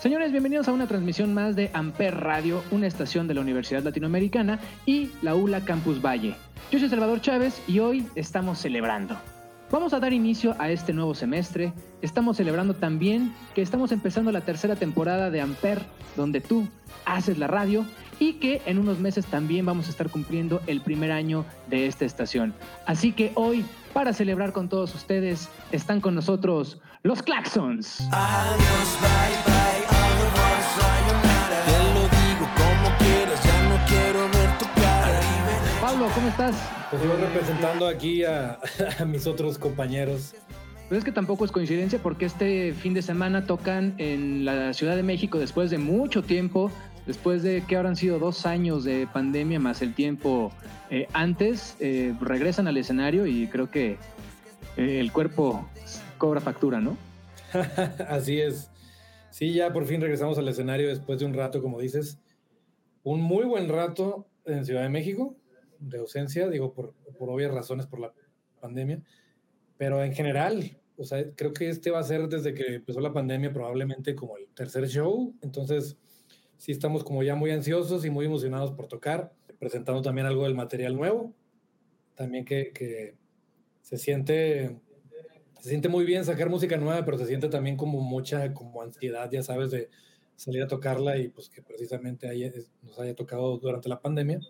Señores, bienvenidos a una transmisión más de Amper Radio, una estación de la Universidad Latinoamericana y la ULA Campus Valle. Yo soy Salvador Chávez y hoy estamos celebrando. Vamos a dar inicio a este nuevo semestre. Estamos celebrando también que estamos empezando la tercera temporada de Amper, donde tú haces la radio y que en unos meses también vamos a estar cumpliendo el primer año de esta estación. Así que hoy, para celebrar con todos ustedes, están con nosotros los Claxons. Adiós, bye bye, Pablo, ¿cómo estás? Pues yo representando aquí a, a mis otros compañeros. Pues es que tampoco es coincidencia porque este fin de semana tocan en la Ciudad de México después de mucho tiempo, después de que habrán sido dos años de pandemia más el tiempo eh, antes, eh, regresan al escenario y creo que eh, el cuerpo cobra factura, ¿no? Así es. Sí, ya por fin regresamos al escenario después de un rato, como dices. Un muy buen rato en Ciudad de México, de ausencia, digo, por, por obvias razones, por la pandemia. Pero en general, o sea, creo que este va a ser desde que empezó la pandemia probablemente como el tercer show. Entonces, sí estamos como ya muy ansiosos y muy emocionados por tocar, presentando también algo del material nuevo. También que, que se siente se siente muy bien sacar música nueva, pero se siente también como mucha como ansiedad, ya sabes, de salir a tocarla y pues que precisamente es- nos haya tocado durante la pandemia.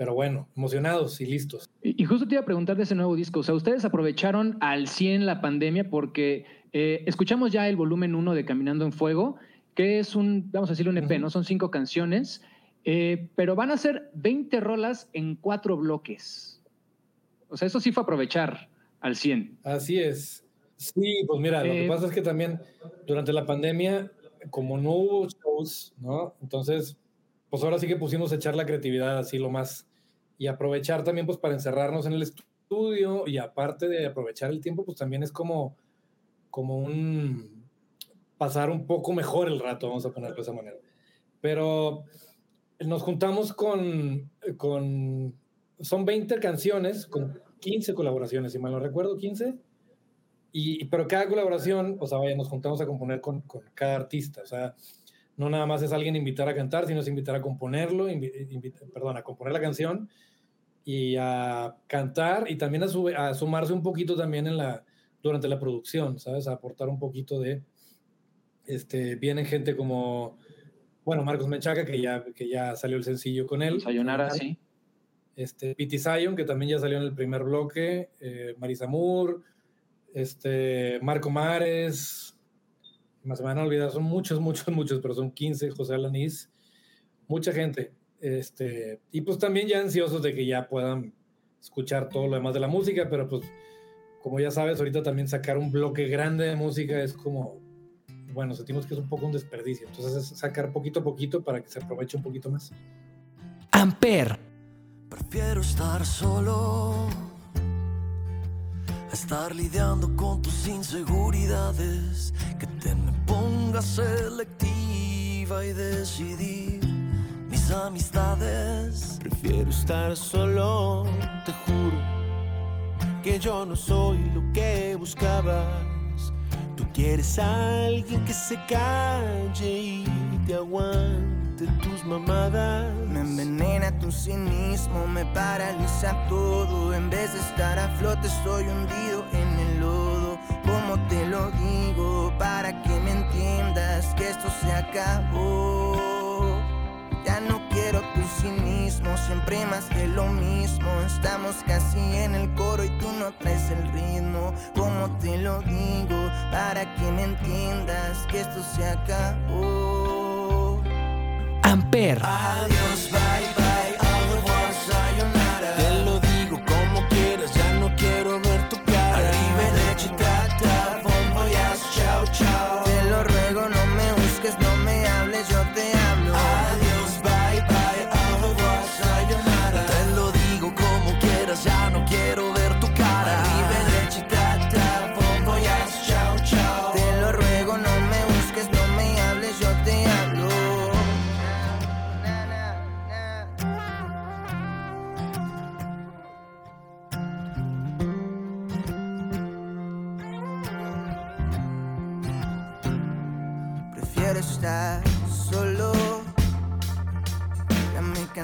Pero bueno, emocionados y listos. Y justo te iba a preguntar de ese nuevo disco. O sea, ustedes aprovecharon al 100 la pandemia porque eh, escuchamos ya el volumen 1 de Caminando en Fuego, que es un, vamos a decirle un EP. ¿no? Son cinco canciones, eh, pero van a ser 20 rolas en cuatro bloques. O sea, eso sí fue aprovechar al 100. Así es. Sí, pues mira, lo Eh, que pasa es que también durante la pandemia, como no hubo shows, ¿no? Entonces, pues ahora sí que pusimos a echar la creatividad así lo más y aprovechar también pues para encerrarnos en el estudio y aparte de aprovechar el tiempo, pues también es como, como un pasar un poco mejor el rato, vamos a ponerlo de esa manera. Pero nos juntamos con, con son 20 canciones con 15 colaboraciones, si mal no recuerdo, 15. Y, pero cada colaboración, o sea, vaya, nos juntamos a componer con, con cada artista. O sea, no nada más es alguien invitar a cantar, sino es invitar a componerlo, invi- perdón, a componer la canción y a cantar y también a, sube- a sumarse un poquito también en la, durante la producción, ¿sabes? A aportar un poquito de, este, vienen gente como, bueno, Marcos Menchaca, que ya, que ya salió el sencillo con él. Sayonara, sí. Este, Pity Zion, que también ya salió en el primer bloque, eh, Marisa Moore, este, Marco Mares, más se me van a olvidar, son muchos, muchos, muchos, pero son 15, José Alanís, mucha gente. Este, y pues también ya ansiosos de que ya puedan escuchar todo lo demás de la música, pero pues como ya sabes, ahorita también sacar un bloque grande de música es como, bueno, sentimos que es un poco un desperdicio, entonces es sacar poquito a poquito para que se aproveche un poquito más. Amper. Prefiero estar solo a estar lidiando con tus inseguridades. Que te me pongas selectiva y decidir mis amistades. Prefiero estar solo, te juro que yo no soy lo que buscabas. Tú quieres a alguien que se calle y te aguante tus mamadas. Me envenena tu cinismo, me paraliza todo. En vez de estar a flote, estoy hundido en el lodo. ¿Cómo te lo digo? Para que me entiendas que esto se acabó. Cinismo, siempre más que lo mismo. Estamos casi en el coro y tú no traes el ritmo. ¿Cómo te lo digo? Para que me entiendas que esto se acabó. Amper. Adiós,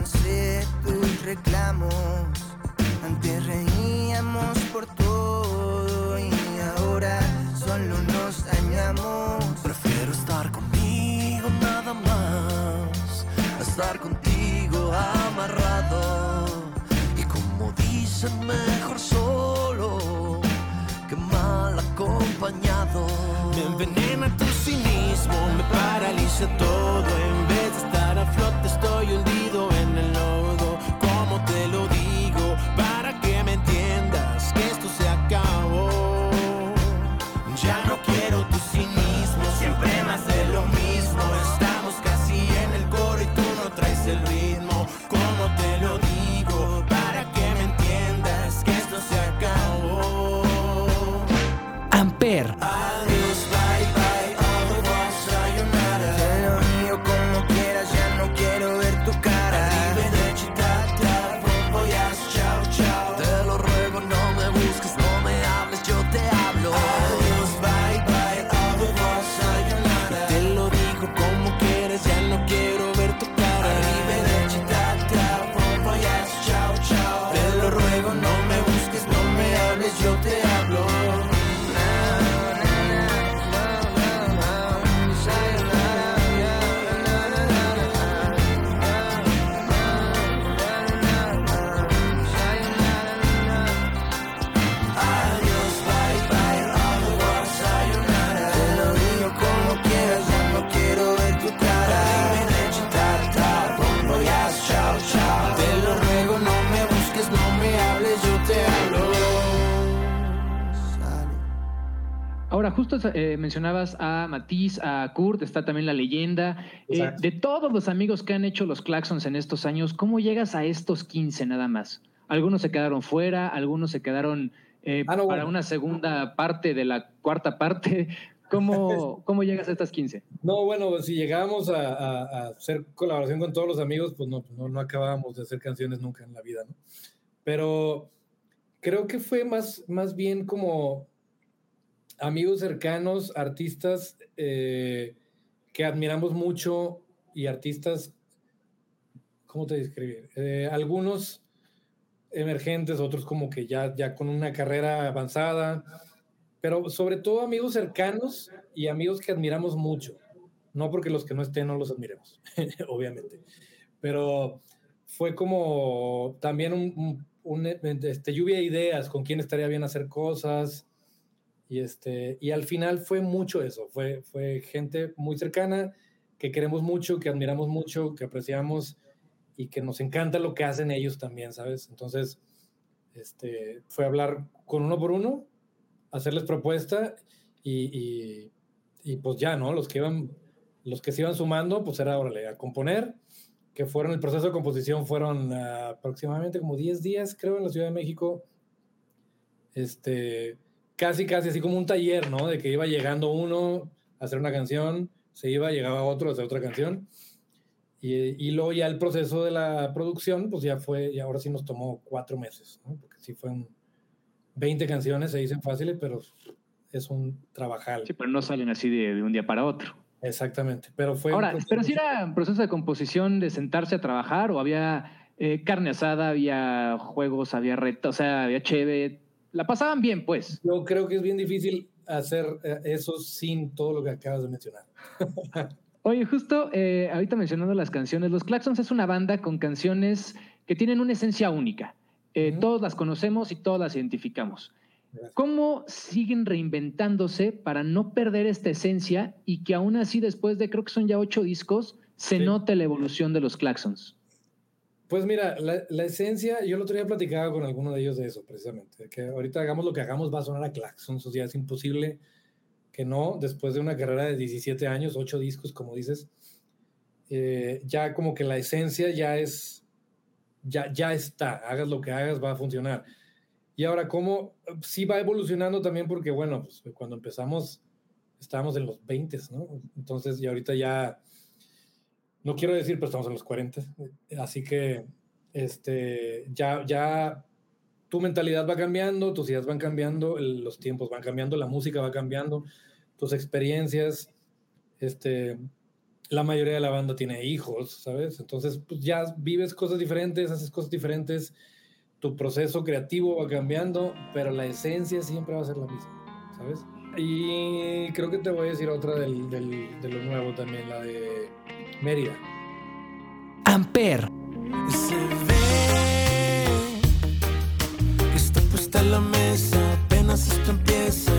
cansé tus reclamos. Antes reíamos por todo y ahora solo nos dañamos. Prefiero estar conmigo nada más, a estar contigo amarrado. Y como dicen, mejor solo que mal acompañado. Me envenena tu cinismo, me paraliza todo. En vez de estar a flote, estoy hundido mencionabas a Matiz, a Kurt, está también la leyenda. Eh, de todos los amigos que han hecho los Claxons en estos años, ¿cómo llegas a estos 15 nada más? Algunos se quedaron fuera, algunos se quedaron eh, Ah, no, para bueno. una segunda parte de la cuarta parte. ¿Cómo, ¿Cómo llegas a estas 15? No, bueno, si llegábamos a, a- a hacer colaboración con todos los amigos, pues no, no, no acabábamos de hacer canciones nunca en la vida, ¿no? Pero creo que fue más, más bien como amigos cercanos, artistas eh, que admiramos mucho y artistas, ¿cómo te describir? Eh, algunos emergentes, otros como que ya, ya con una carrera avanzada, pero sobre todo amigos cercanos y amigos que admiramos mucho. No porque los que no estén no los admiremos, obviamente. Pero fue como también un, un- un, este, lluvia de ideas con quién estaría bien hacer cosas. Y, este, y al final fue mucho eso. Fue, fue gente muy cercana que queremos mucho, que admiramos mucho, que apreciamos y que nos encanta lo que hacen ellos también, ¿sabes? Entonces, este, fue hablar con uno por uno, hacerles propuesta y, y, pues ya, ¿no? Los que iban, los que se iban sumando, pues era, órale, a componer, que fueron, el proceso de composición fueron ah, aproximadamente como 10 días, creo, en la Ciudad de México. Este, casi, casi así como un taller, ¿no? De que iba llegando uno a hacer una canción, se iba, llegaba otro a hacer otra canción. Y, y luego ya el proceso de la producción, pues ya fue, y ahora sí nos tomó cuatro meses, ¿no? Porque sí fueron 20 canciones, se dicen fáciles, pero es un trabajal. Sí, pero no salen así de, de un día para otro. Exactamente, pero fue... Ahora, proceso- pero si era un proceso de composición de sentarse a trabajar o había eh, carne asada, había juegos, había retos, o sea, había cheve. La pasaban bien, pues. Yo creo que es bien difícil hacer eh, eso sin todo lo que acabas de mencionar. Oye, justo eh, ahorita mencionando las canciones, Los Claxons es una banda con canciones que tienen una esencia única. Eh, Ujú. Todos las conocemos y todos las identificamos. Gracias. ¿Cómo siguen reinventándose para no perder esta esencia y que aún así después de creo que son ya ocho discos se Sí. note la evolución de los Claxons? Pues mira, la, esencia, yo el otro día platicaba con alguno de ellos de eso, precisamente, que ahorita hagamos lo que hagamos va a sonar a claxons, o sea, es imposible que no, después de una carrera de 17 años, 8 discos, como dices, eh, ya como que la esencia ya es, ya, ya está, hagas lo que hagas, va a funcionar. Y ahora, ¿cómo? Sí va evolucionando también porque, bueno, pues cuando empezamos estábamos en los 20, ¿no? Entonces, y ahorita ya, no quiero decir, pero estamos en los 40, así que este, ya, ya tu mentalidad va cambiando, tus ideas van cambiando, el- los tiempos van cambiando, la música va cambiando, tus experiencias, este, la mayoría de la banda tiene hijos, ¿sabes? Entonces, pues ya vives cosas diferentes, haces cosas diferentes, tu proceso creativo va cambiando, pero la esencia siempre va a ser la misma, ¿sabes? Y creo que te voy a decir otra del, del, de lo nuevo también, la de Mérida. Amper. Se ve que está puesta la mesa, apenas esto empieza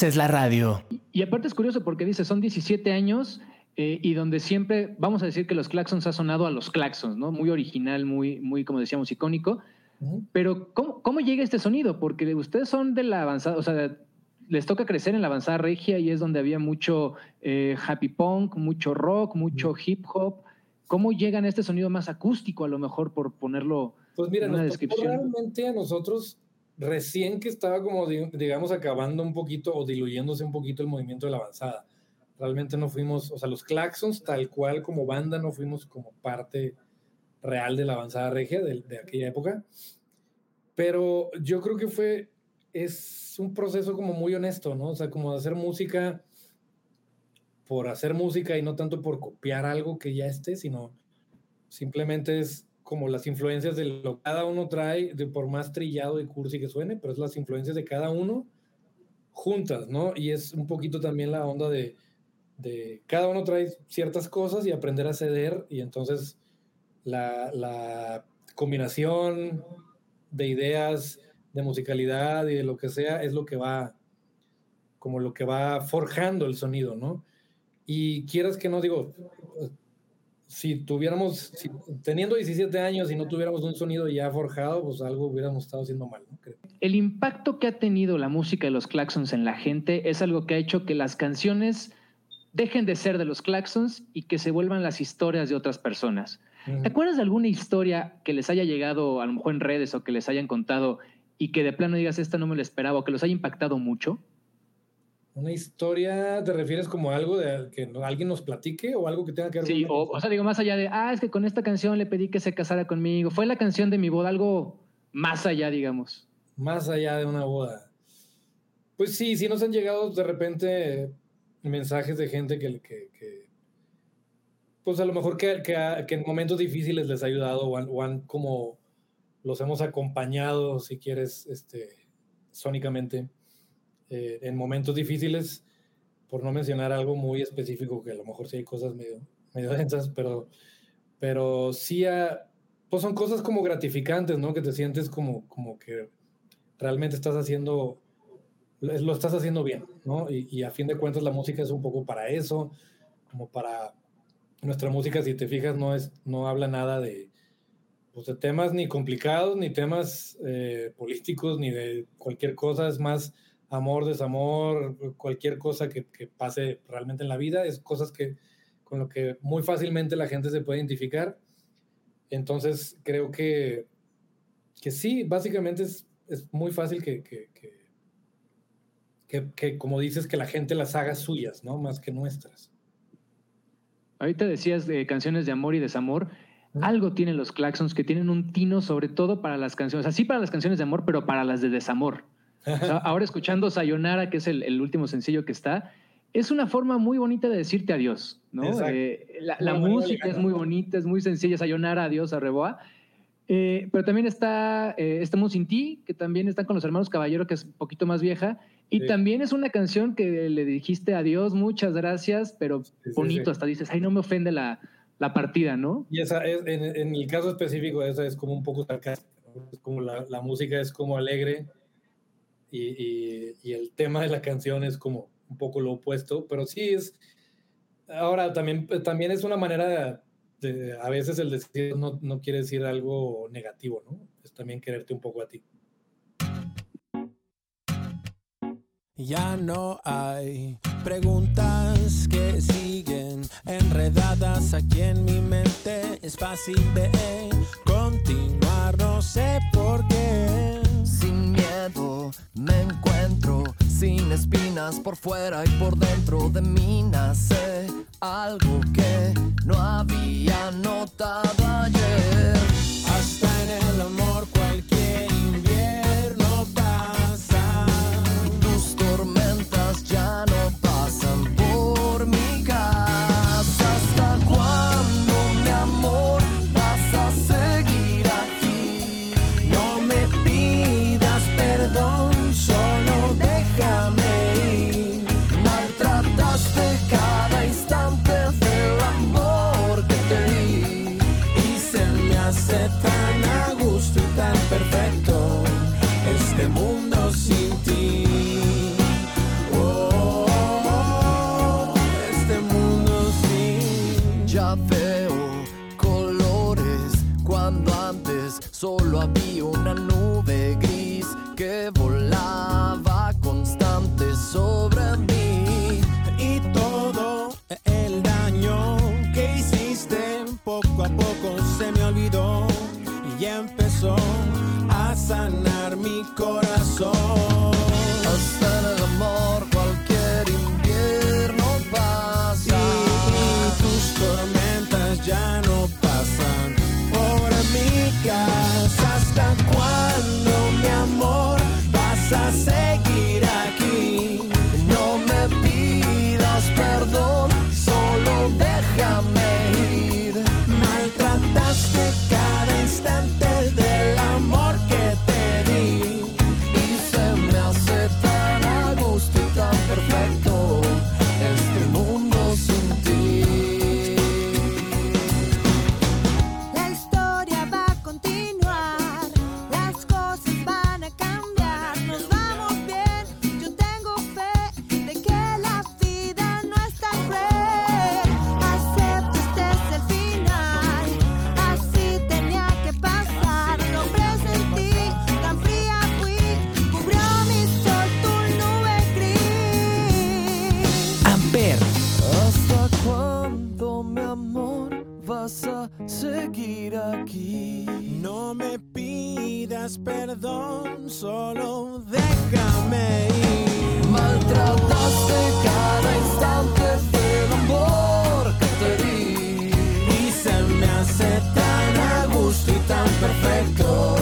haces la radio. Y aparte es curioso porque dice, son 17 años eh, y donde siempre, vamos a decir que los claxons ha sonado a los claxons, ¿no? Muy original, muy, muy como decíamos, icónico. Pero ¿cómo, ¿cómo llega este sonido? Porque ustedes son de la avanzada, o sea, les toca crecer en la avanzada regia y es donde había mucho eh, happy punk, mucho rock, mucho hip hop. ¿Cómo llegan a este sonido más acústico, a lo mejor, por ponerlo Pues mira, en una descripción? realmente a nosotros, recién que estaba como, di- digamos, acabando un poquito o diluyéndose un poquito el movimiento de la avanzada. Realmente no fuimos, o sea, los Claxons, tal cual como banda, no fuimos como parte real de la avanzada regia de, de aquella época. Pero yo creo que fue, es un proceso como muy honesto, ¿no? O sea, como de hacer música por hacer música y no tanto por copiar algo que ya esté, sino simplemente es como las influencias de lo que cada uno trae, de por más trillado y cursi que suene, pero es las influencias de cada uno juntas, ¿no? Y es un poquito también la onda de, de cada uno trae ciertas cosas y aprender a ceder y entonces la, la combinación de ideas, de musicalidad y de lo que sea es lo que va como lo que va forjando el sonido, ¿no? Y quieras que no, digo, si tuviéramos, si, teniendo 17 años y no tuviéramos un sonido ya forjado, pues algo hubiéramos estado haciendo mal, ¿no? Creo. El impacto que ha tenido la música de los Claxons en la gente es algo que ha hecho que las canciones dejen de ser de los Claxons y que se vuelvan las historias de otras personas. ¿Te acuerdas de alguna historia que les haya llegado a lo mejor en redes o que les hayan contado y que de plano digas esta no me lo esperaba o que los haya impactado mucho? Una historia, ¿te refieres como algo de que alguien nos platique o algo que tenga que ver Sí, con o, o sea, digo más allá de, ah, es que con esta canción le pedí que se casara conmigo. Fue la canción de mi boda, algo más allá, digamos. más allá de una boda? Pues sí, sí nos han llegado de repente mensajes de gente que, que, que, pues a lo mejor que, que, en momentos difíciles les ha ayudado o han, o han como los hemos acompañado, si quieres, este, sónicamente, eh, en momentos difíciles, por no mencionar algo muy específico, que a lo mejor sí hay cosas medio, medio densas, pero, pero sí, ha- pues son cosas como gratificantes, ¿no? Que te sientes como, como que realmente estás haciendo, lo estás haciendo bien, ¿no? Y, y a fin de cuentas la música es un poco para eso, como para nuestra música, si te fijas, no, es, no habla nada de, pues, de temas ni complicados, ni temas eh, políticos, ni de cualquier cosa, es más amor, desamor, cualquier cosa que, que pase realmente en la vida, es cosas que con lo que muy fácilmente la gente se puede identificar. Entonces creo que, que sí, básicamente es, es muy fácil que, que, como dices, que la gente las haga suyas, ¿no? Más que nuestras. Ahorita decías de canciones de amor y desamor. Algo tienen los Claxons que tienen un tino, sobre todo para las canciones, así para las canciones de amor, pero para las de desamor. O sea, ahora escuchando Sayonara, que es el, el último sencillo que está, es una forma muy bonita de decirte adiós, ¿no? Eh, la la música es muy bonita, es muy sencilla, Sayonara, adiós, Arreboa. Eh, pero también está eh, Estamos sin ti, que también están con los hermanos Caballero, que es un poquito más vieja. Y Sí. también es una canción que le dijiste adiós, muchas gracias, pero Sí, sí, bonito, sí. hasta dices, ay, no me ofende la, la partida, ¿no? Y esa es, en, en el caso específico, esa es como un poco sarcástica. ¿no? Es como la, la música es como alegre y, y, y el tema de la canción es como un poco lo opuesto, pero sí es. Ahora, también, también es una manera de, de- a veces el decir no, no quiere decir algo negativo, ¿no? Es también quererte un poco a ti. Ya no hay preguntas que siguen enredadas aquí en mi mente. Es fácil de continuar, no sé por qué. Sin miedo me encuentro, sin espinas por fuera y por dentro de mí nace algo que no había notado ayer. Hasta en el amor sanar mi corazón. Perdón, solo déjame ir. Maltrataste cada instante del amor que te di. Y se me hace tan a gusto y tan perfecto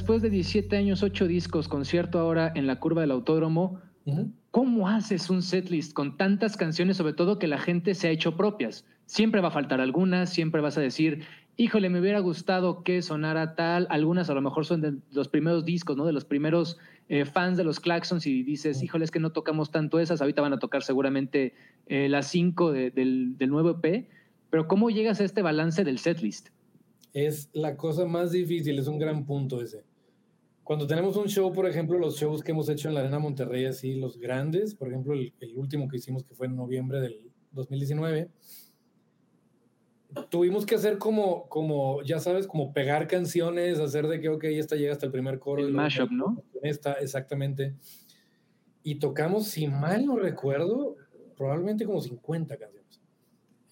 después de 17 años, 8 discos, concierto ahora en la curva del autódromo. ¿cómo haces un setlist con tantas canciones, sobre todo que la gente se ha hecho propias? Siempre va a faltar algunas, siempre vas a decir, híjole, me hubiera gustado que sonara tal, algunas a lo mejor son de los primeros discos, ¿no? De los primeros eh, fans de los Claxons y dices, híjole, es que no tocamos tanto esas, ahorita van a tocar seguramente eh, las 5 del, del nuevo EP, pero ¿cómo llegas a este balance del setlist? Es la cosa más difícil, es un gran punto ese. Cuando tenemos un show, por ejemplo, los shows que hemos hecho en la Arena Monterrey, así los grandes, por ejemplo, el, el último que hicimos que fue en noviembre del 2019, tuvimos que hacer como, como, ya sabes, como pegar canciones, hacer de que, ok, esta llega hasta el primer coro. El mashup, ¿no? Esta, exactamente. Y tocamos, si mal no recuerdo, probablemente como 50 canciones.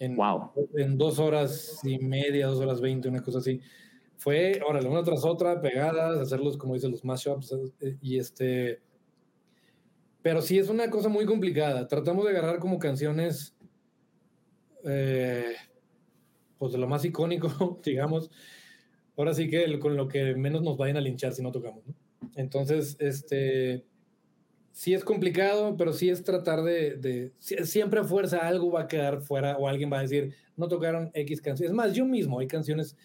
En, Wow. en dos horas y media, dos horas veinte, una cosa así. Fue, órale, una tras otra, pegadas, hacerlos, como dicen, los mashups. eh, Y este. Pero sí es una cosa muy complicada. Tratamos de agarrar como canciones. eh, pues de lo más icónico, digamos. Ahora sí que el- con lo que menos nos vayan a linchar si no tocamos. ¿no? Entonces, este. Sí es complicado, pero sí es tratar de, de- sie- Siempre a fuerza algo va a quedar fuera o alguien va a decir, no tocaron X canciones. Es más, yo mismo hay canciones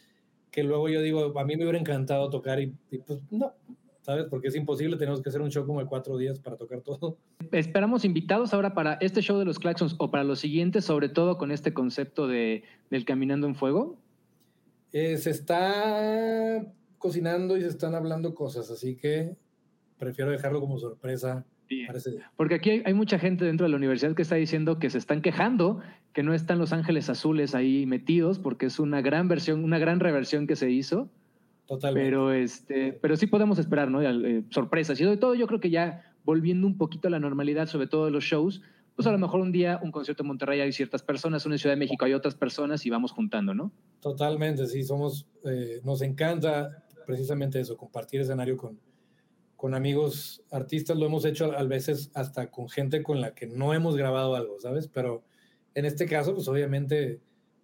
que luego yo digo, a mí me hubiera encantado tocar y, y pues no, ¿sabes? Porque es imposible, tenemos que hacer un show como de cuatro días para tocar todo. Esperamos invitados ahora para este show de los Claxons o para los siguientes, sobre todo con este concepto de, del Caminando en Fuego. Eh, se está cocinando y se están hablando cosas, así que prefiero dejarlo como sorpresa Porque aquí hay, hay mucha gente dentro de la universidad que está diciendo que se están quejando que no están los ángeles azules ahí metidos porque es una gran versión, una gran reversión que se hizo. Totalmente. Pero, este, pero sí podemos esperar, ¿no? Eh, sorpresas. Y sobre todo yo creo que ya volviendo un poquito a la normalidad, sobre todo de los shows, pues a lo mejor un día un concierto en Monterrey hay ciertas personas, una en Ciudad de México hay otras personas y vamos juntando, ¿no? Totalmente, sí, somos, eh, nos encanta precisamente eso, compartir escenario con, con amigos artistas, lo hemos hecho a, veces hasta con gente con la que no hemos grabado algo, ¿sabes? Pero en este caso, pues obviamente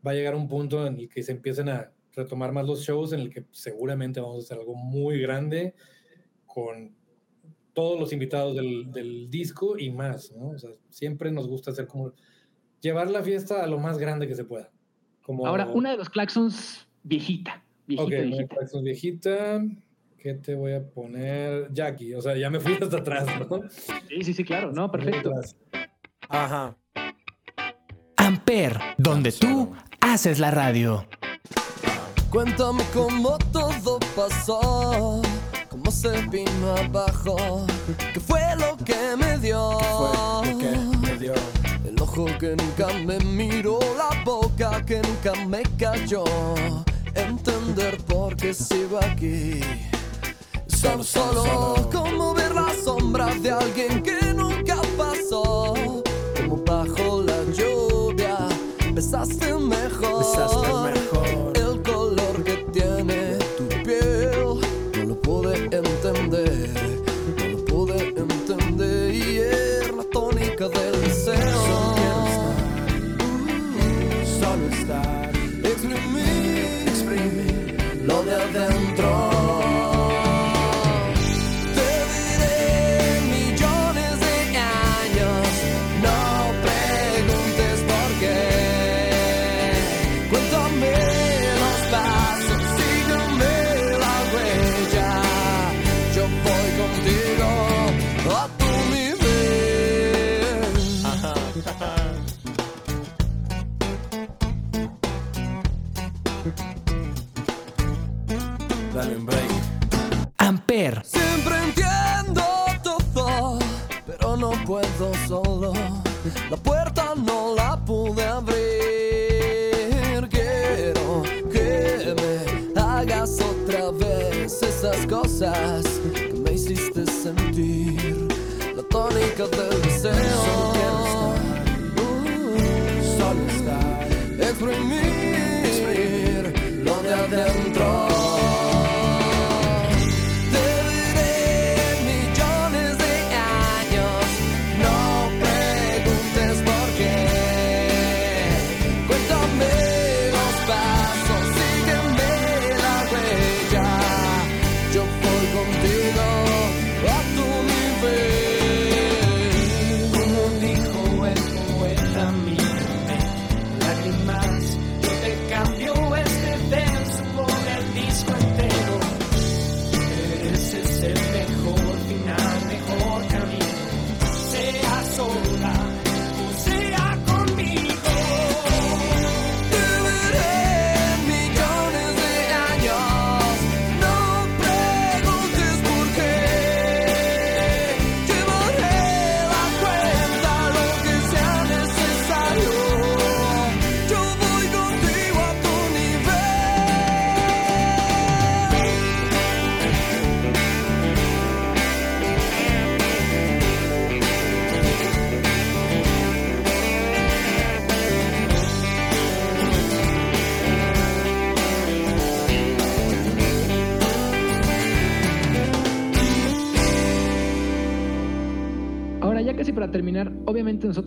va a llegar un punto en el que se empiecen a retomar más los shows, en el que seguramente vamos a hacer algo muy grande con todos los invitados del, del disco y más, ¿no? O sea, siempre nos gusta hacer como llevar la fiesta a lo más grande que se pueda. Como, Ahora, una de los claxons viejita, viejita, Ok, una viejita. Claxons viejita. ¿Qué te voy a poner? Jackie. O sea, ya me fui hasta atrás, ¿no? Sí, sí, sí, claro, no, perfecto. Ajá. Amper, donde tú haces la radio. Cuéntame cómo todo pasó, cómo se vino abajo, qué fue lo que me dio. Fue lo que me dio. El ojo que nunca me miró, la boca que nunca me cayó. Entender por qué sigo aquí. Solo, solo, como ver las sombras de alguien que nunca pasó.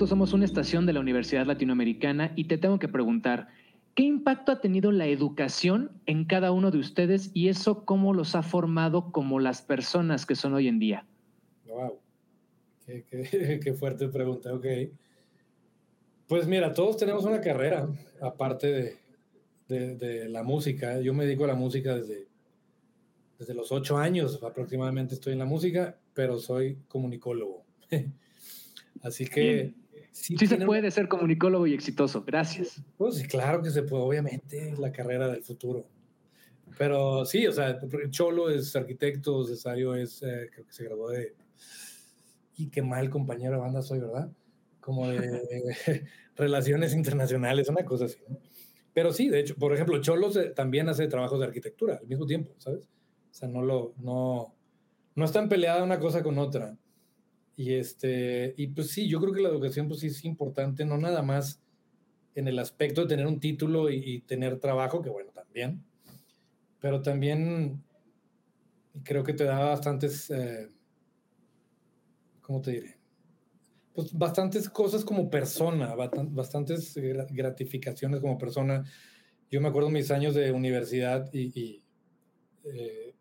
Somos una estación de la Universidad Latinoamericana y te tengo que preguntar, ¿qué impacto ha tenido la educación en cada uno de ustedes y eso cómo los ha formado como las personas que son hoy en día? Wow. Qué, qué- qué fuerte pregunta, ok. Pues mira, todos tenemos una carrera, aparte de, de- de la música. Yo me dedico a la música desde, desde los ocho años aproximadamente estoy en la música, pero soy comunicólogo. Así que... Sí se tiene- puede ser comunicólogo y exitoso, gracias. Pues sí, claro que se puede, obviamente, es la carrera del futuro. Pero sí, o sea, Cholo es arquitecto, Cesario es, eh, creo que se graduó de... Y qué mal compañero de banda soy, ¿verdad? Como de relaciones internacionales, una cosa así. ¿no? Pero sí, de hecho, por ejemplo, Cholo se- también hace trabajos de arquitectura al mismo tiempo, ¿sabes? O sea, no lo, no, no están peleadas una cosa con otra. Y este, y pues sí, yo creo que la educación pues sí es importante, no nada más en el aspecto de tener un título y, tener trabajo, que bueno, también, pero también creo que te da bastantes, eh, ¿cómo te diré? Pues bastantes cosas como persona, bastan- bastantes gra- gratificaciones como persona. Yo me acuerdo mis años de universidad y, y, eh,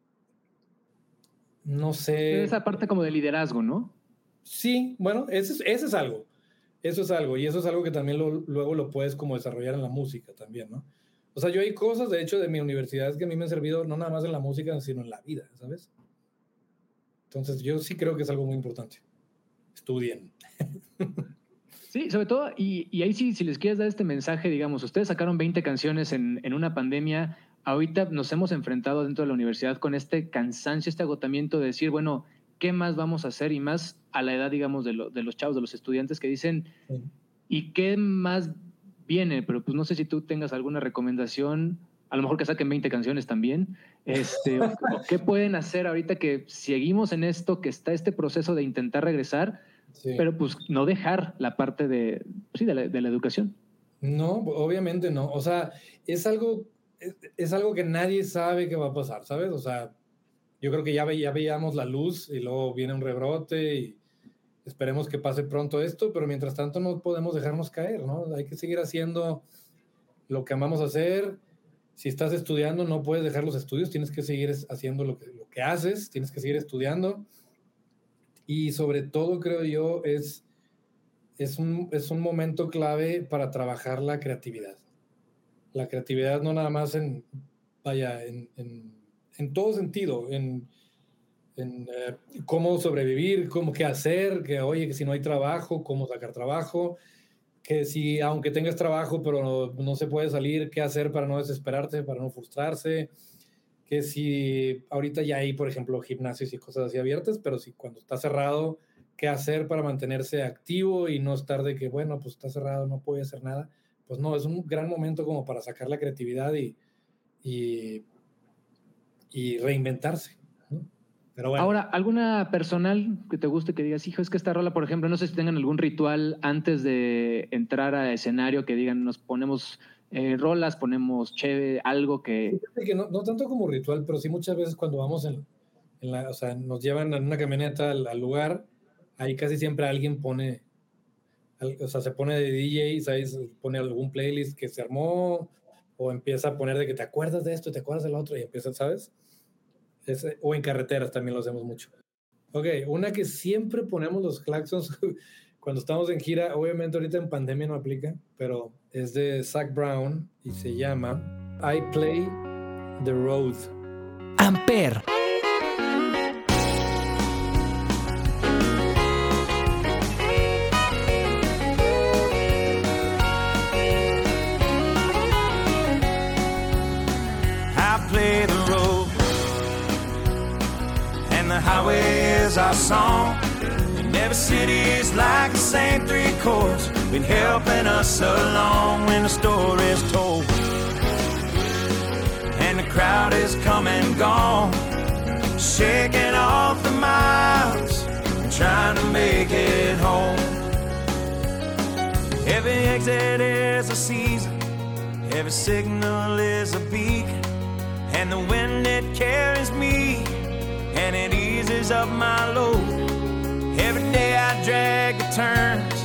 no sé. Esa parte como de liderazgo, ¿no? Sí, bueno, ese es, es algo. Eso es algo. Y eso es algo que también lo- luego lo puedes como desarrollar en la música también, ¿no? O sea, yo hay cosas, de hecho, de mi universidad que a mí me han servido no nada más en la música, sino en la vida, ¿sabes? Entonces, yo sí creo que es algo muy importante. Estudien. Sí, sobre todo, y, y ahí sí, si les quieres dar este mensaje, digamos, ustedes sacaron 20 canciones en, en una pandemia, ahorita nos hemos enfrentado dentro de la universidad con este cansancio, este agotamiento de decir, bueno, ¿qué más vamos a hacer? Y más a la edad, digamos, de, lo- de los chavos, de los estudiantes que dicen, Sí. ¿y qué más viene? Pero pues no sé si tú tengas alguna recomendación, a lo mejor que saquen 20 canciones también, este, o- o ¿qué pueden hacer ahorita que seguimos en esto, que está este proceso de intentar regresar? Sí. pero pues no dejar la parte de, sí, de, la, de la educación. No, obviamente no. O sea, es algo, es, es algo que nadie sabe qué va a pasar, ¿sabes? O sea, yo creo que ya, ve- ya veíamos la luz y luego viene un rebrote y esperemos que pase pronto esto, pero mientras tanto no podemos dejarnos caer, ¿no? Hay que seguir haciendo lo que amamos hacer. Si estás estudiando, no puedes dejar los estudios, tienes que seguir haciendo lo que, lo que haces, tienes que seguir estudiando. Y sobre todo, creo yo, es, es, un, es un momento clave para trabajar la creatividad. La creatividad no nada más en, vaya, en, en, en todo sentido, en, en eh, cómo sobrevivir, cómo qué hacer, que oye, que si no hay trabajo, cómo sacar trabajo, que si aunque tengas trabajo pero no, no se puede salir, qué hacer para no desesperarte, para no frustrarse, que si ahorita ya hay, por ejemplo, gimnasios y cosas así abiertas, pero si cuando está cerrado, ¿qué hacer para mantenerse activo y no estar de que, bueno, pues está cerrado, no puedo hacer nada? Pues no, es un gran momento como para sacar la creatividad y, y, y reinventarse. ¿no? Pero bueno. Ahora, ¿alguna personal que te guste que digas, hijo, es que esta rola, por ejemplo, no sé si tengan algún ritual antes de entrar a escenario que digan, nos ponemos eh, rolas, ponemos cheve, algo que... No, no tanto como ritual, pero sí muchas veces cuando vamos en, en la, o sea, nos llevan en una camioneta al, al lugar, ahí casi siempre alguien pone, al- o sea, se pone de DJ, ¿sabes? Pone algún playlist que se armó, o empieza a poner de que te acuerdas de esto, te acuerdas del otro, y empieza, ¿sabes? Ese- o en carreteras también lo hacemos mucho. Ok, una que siempre ponemos los claxons cuando estamos en gira, obviamente ahorita en pandemia no aplica, pero es de Zach Brown y se llama I Play the Road. Amper. Our song. And every city is like the same three chords, been helping us along when the story is told. And the crowd is come and gone, shaking off the miles, trying to make it home. Every exit is a season. Every signal is a beacon, and the wind it carries me, and it eases up my load. Every day I drag the turns,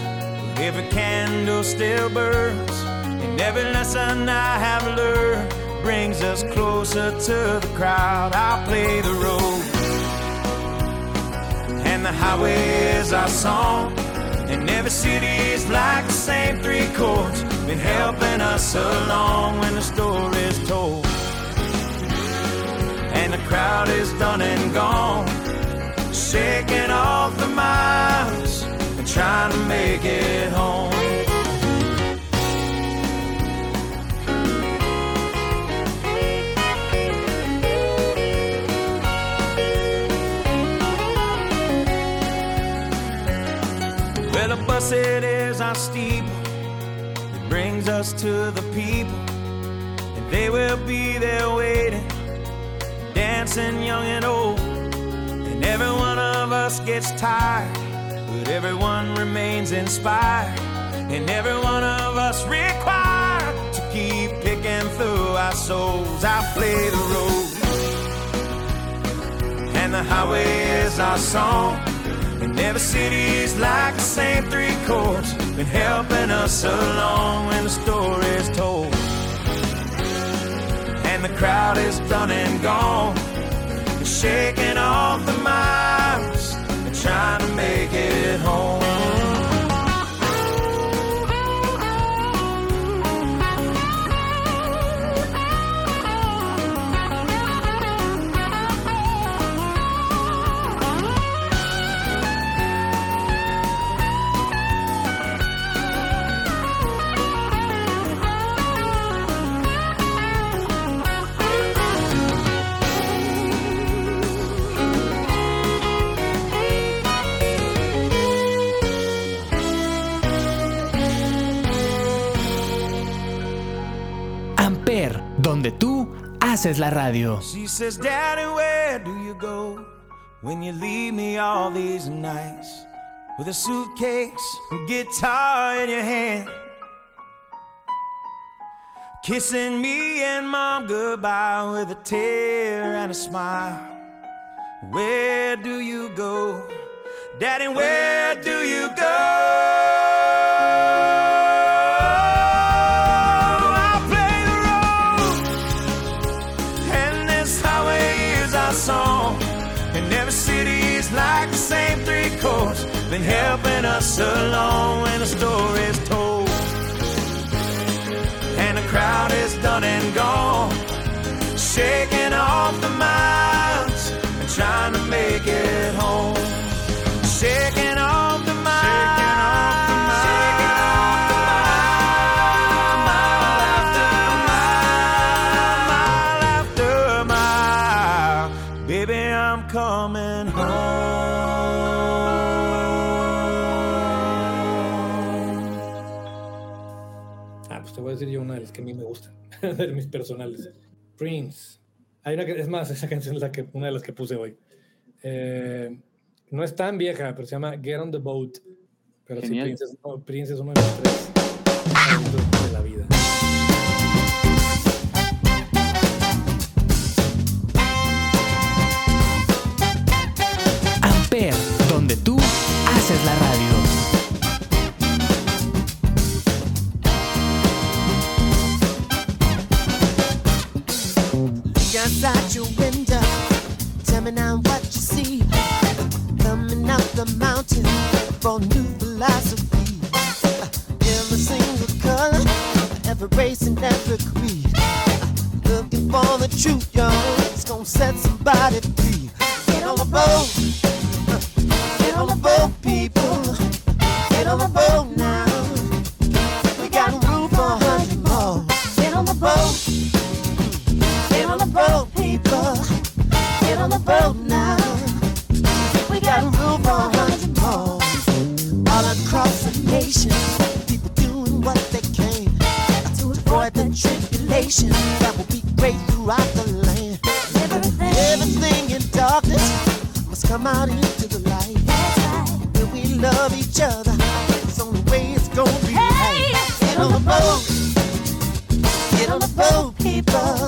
every candle still burns, and every lesson I have learned brings us closer to the crowd. I play the road, and the highway is our song. And every city is like the same three chords, been helping us along when the story's told. And the crowd is done and gone, shaking off the miles and trying to make it home. Well, a bus it is our steeple. That brings us to the people, and they will be there waiting, dancing young and old. And every one of us gets tired, but everyone remains inspired, and every one of us required to keep picking through our souls. I play the road, and the highway is our song. And every city's like the same three chords, been helping us along when the story is told. And the crowd is done and gone, shaking off the miles and trying to make it home. Amper, donde tú haces la radio. She says, Daddy, where do you go when you leave me all these nights with a suitcase and guitar in your hand? Kissing me and mom goodbye with a tear and a smile. Where do you go? Daddy, where do you go? Been helping us along when the story is told. And the crowd is done and gone, shaking off the miles and trying to make it home. Shaking que a mí me gustan, de mis personales. Prince. Hay una que, es más, esa canción es la que, una de las que puse hoy. Eh, no es tan vieja, pero se llama Get on the Boat. Pero sí. Prince es, no, Prince es uno de los tres de la vida. The people.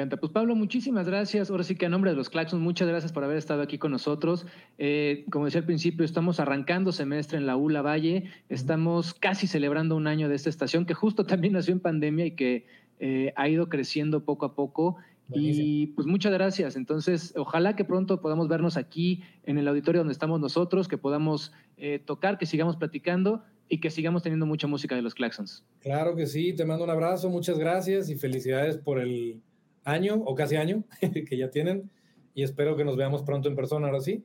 Encanta. Pues Pablo, muchísimas gracias. Ahora sí que a nombre de los Claxons, muchas gracias por haber estado aquí con nosotros. Eh, como decía al principio, estamos arrancando semestre en la ULA Valle. Estamos casi celebrando un año de esta estación que justo también nació en pandemia y que eh, ha ido creciendo poco a poco. Y pues muchas gracias. Entonces, ojalá que pronto podamos vernos aquí en el auditorio donde estamos nosotros, que podamos eh, tocar, que sigamos platicando. y que sigamos teniendo mucha música de los Claxons. Claro que sí, te mando un abrazo, muchas gracias y felicidades por el año o casi año que ya tienen y espero que nos veamos pronto en persona, ahora sí.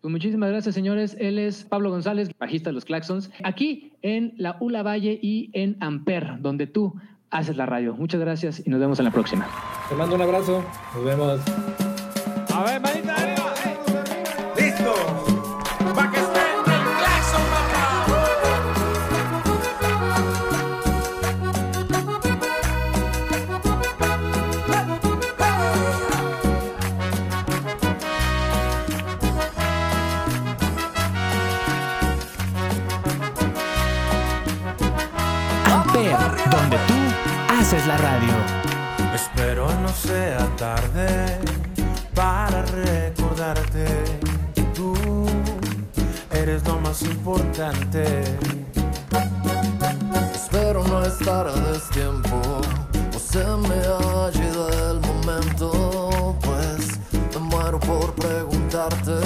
Pues muchísimas gracias, señores. Él es Pablo González, bajista de los Claxons, aquí en la Ula Valle y en Amper, donde tú haces la radio. Muchas gracias y nos vemos en la próxima. Te mando un abrazo, nos vemos. Sea tarde para recordarte que tú eres lo más importante. Espero no estar a destiempo o se me ha ido el momento, pues me muero por preguntarte.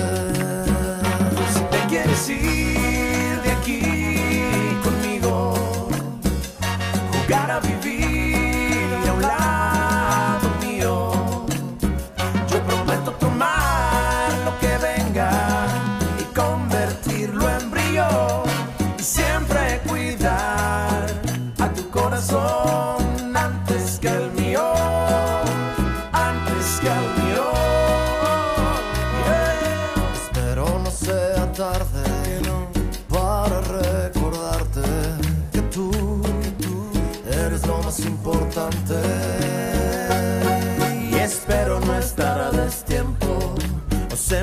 Si te quieres ir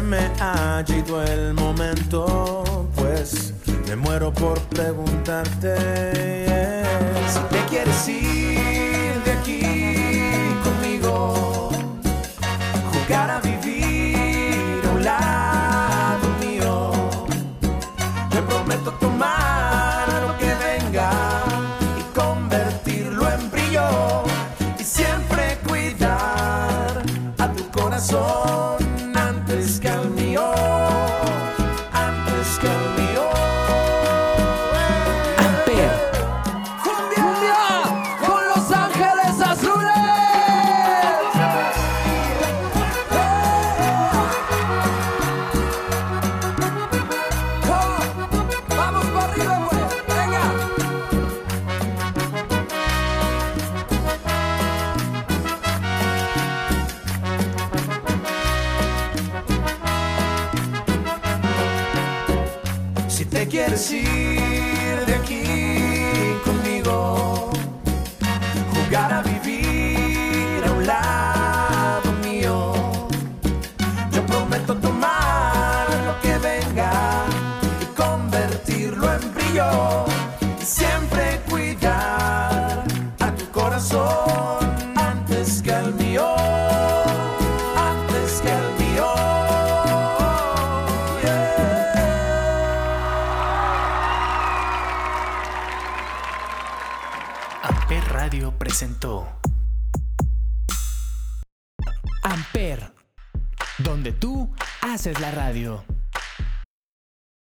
me ha ido el momento, pues me muero por preguntarte si te quieres ir